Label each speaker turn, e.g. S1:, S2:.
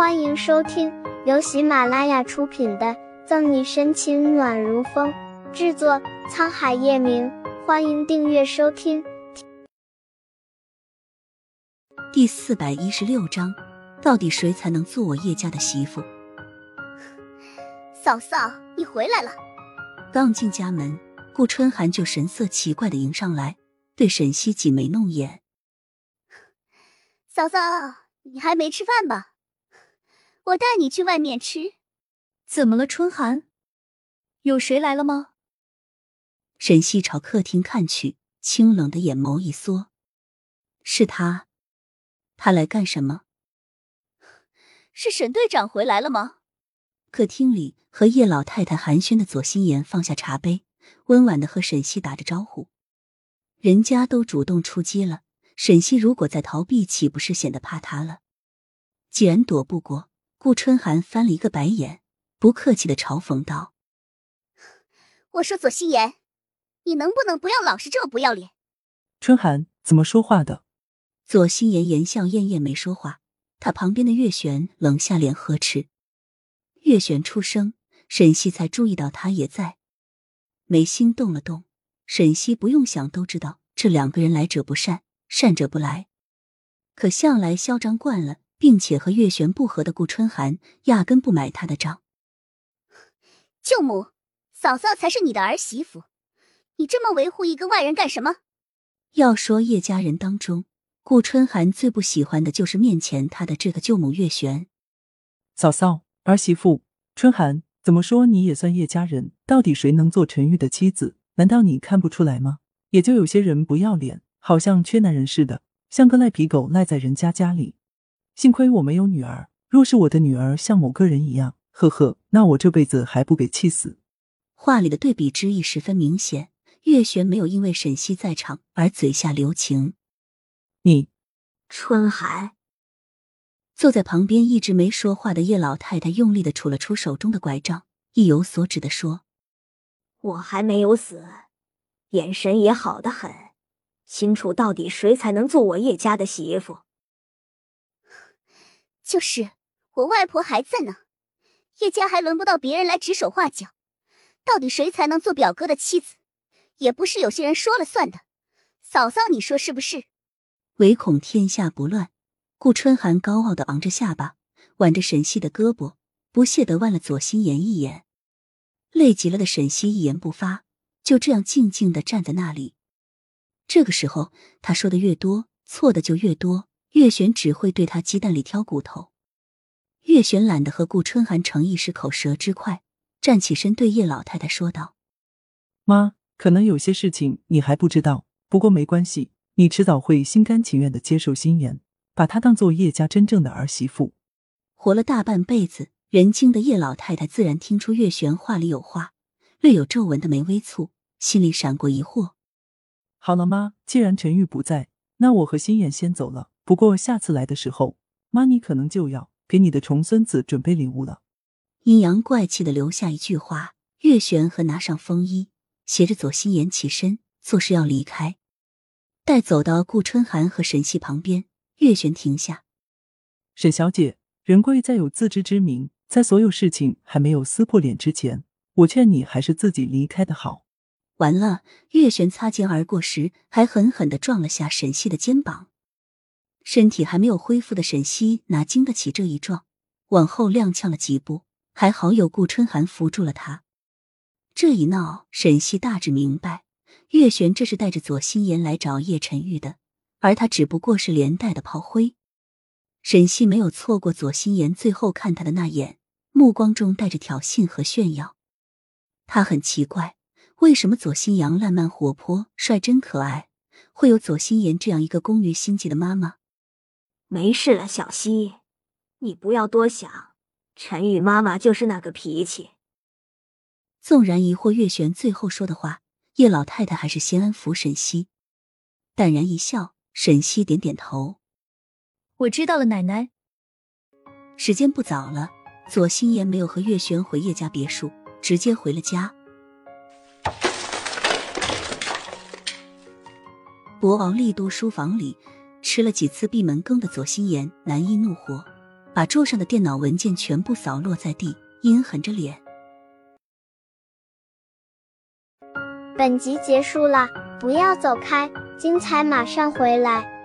S1: 欢迎收听由喜马拉雅出品的《赠你深情暖如风》，制作沧海夜明。欢迎订阅收听。
S2: 第四百一十六章，到底谁才能做我叶家的媳妇？
S3: 嫂嫂，你回来了。
S2: 刚进家门，顾春寒就神色奇怪的迎上来，对沈西挤眉弄眼：“
S3: 嫂嫂，你还没吃饭吧？我带你去外面吃。”
S4: 怎么了，春寒？有谁来了吗？
S2: 沈西朝客厅看去，清冷的眼眸一缩：“是他，他来干什么？
S3: 是沈队长回来了吗？”
S2: 客厅里和叶老太太寒暄的左心言放下茶杯，温婉的和沈西打着招呼。人家都主动出击了，沈西如果再逃避，岂不是显得怕他了？既然躲不过，顾春寒翻了一个白眼，不客气的嘲讽道：“
S3: 我说左心言，你能不能不要老是这么不要脸？”
S5: 春寒怎么说话的？
S2: 左心言言笑晏晏，没说话。他旁边的月璇冷下脸呵斥。月璇出声，沈西才注意到他也在，眉心动了动。沈西不用想都知道，这两个人来者不善，善者不来。可向来嚣张惯了，并且和月璇不和的顾春寒，压根不买他的账。
S3: 舅母，嫂嫂才是你的儿媳妇，你这么维护一个外人干什么？
S2: 要说叶家人当中，顾春寒最不喜欢的就是面前他的这个舅母月璇。
S5: 嫂嫂。儿媳妇春寒，怎么说你也算叶家人？到底谁能做陈玉的妻子？难道你看不出来吗？也就有些人不要脸，好像缺男人似的，像个赖皮狗赖在人家家里。幸亏我没有女儿，若是我的女儿像某个人一样，呵呵，那我这辈子还不给气死。
S2: 话里的对比之意十分明显。月璇没有因为沈西在场而嘴下留情。
S5: 你，
S3: 春海。
S2: 坐在旁边一直没说话的叶老太太用力的杵了杵手中的拐杖，意有所指的说：“
S6: 我还没有死，眼神也好的很，清楚到底谁才能做我叶家的媳妇。
S3: 就是我外婆还在呢，叶家还轮不到别人来指手画脚，到底谁才能做表哥的妻子，也不是有些人说了算的。嫂嫂，你说是不是？
S2: 唯恐天下不乱。”顾春寒高傲的昂着下巴，挽着沈西的胳膊，不屑的望了左心言一眼。累极了的沈西一言不发，就这样静静的站在那里。这个时候，他说的越多，错的就越多。月璇只会对他鸡蛋里挑骨头。月璇懒得和顾春寒逞一时口舌之快，站起身对叶老太太说道：“
S5: 妈，可能有些事情你还不知道，不过没关系，你迟早会心甘情愿的接受心妍。”把她当做叶家真正的儿媳妇，
S2: 活了大半辈子人精的叶老太太自然听出月璇话里有话，略有皱纹的眉微蹙，心里闪过疑惑。
S5: 好了，妈，既然陈玉不在，那我和心妍先走了。不过下次来的时候，妈你可能就要给你的重孙子准备礼物了。
S2: 阴阳怪气的留下一句话，月璇和拿上风衣，携着左心言起身，作势要离开。待走到顾春寒和沈西旁边。月璇停下，
S5: 沈小姐，仁贵在有自知之明，在所有事情还没有撕破脸之前，我劝你还是自己离开的好。
S2: 完了，月璇擦肩而过时，还狠狠的撞了下沈西的肩膀。身体还没有恢复的沈西哪经得起这一撞，往后踉跄了几步，还好有顾春寒扶住了他。这一闹，沈西大致明白，月璇这是带着左心言来找叶晨玉的。而他只不过是连带的炮灰。沈西没有错过左心言最后看他的那眼，目光中带着挑衅和炫耀。他很奇怪，为什么左心阳烂漫活泼、率真可爱，会有左心言这样一个工于心计的妈妈？
S6: 没事了，小溪，你不要多想。陈宇妈妈就是那个脾气。
S2: 纵然疑惑月璇最后说的话，叶老太太还是先安抚沈西，淡然一笑。沈西点点头，
S4: 我知道了，奶奶。
S2: 时间不早了，左心言没有和月璇回叶家别墅，直接回了家。博鳌丽都书房里，吃了几次闭门羹的左心言难抑怒火，把桌上的电脑文件全部扫落在地，阴狠着脸。
S1: 本集结束了，不要走开，精彩马上回来。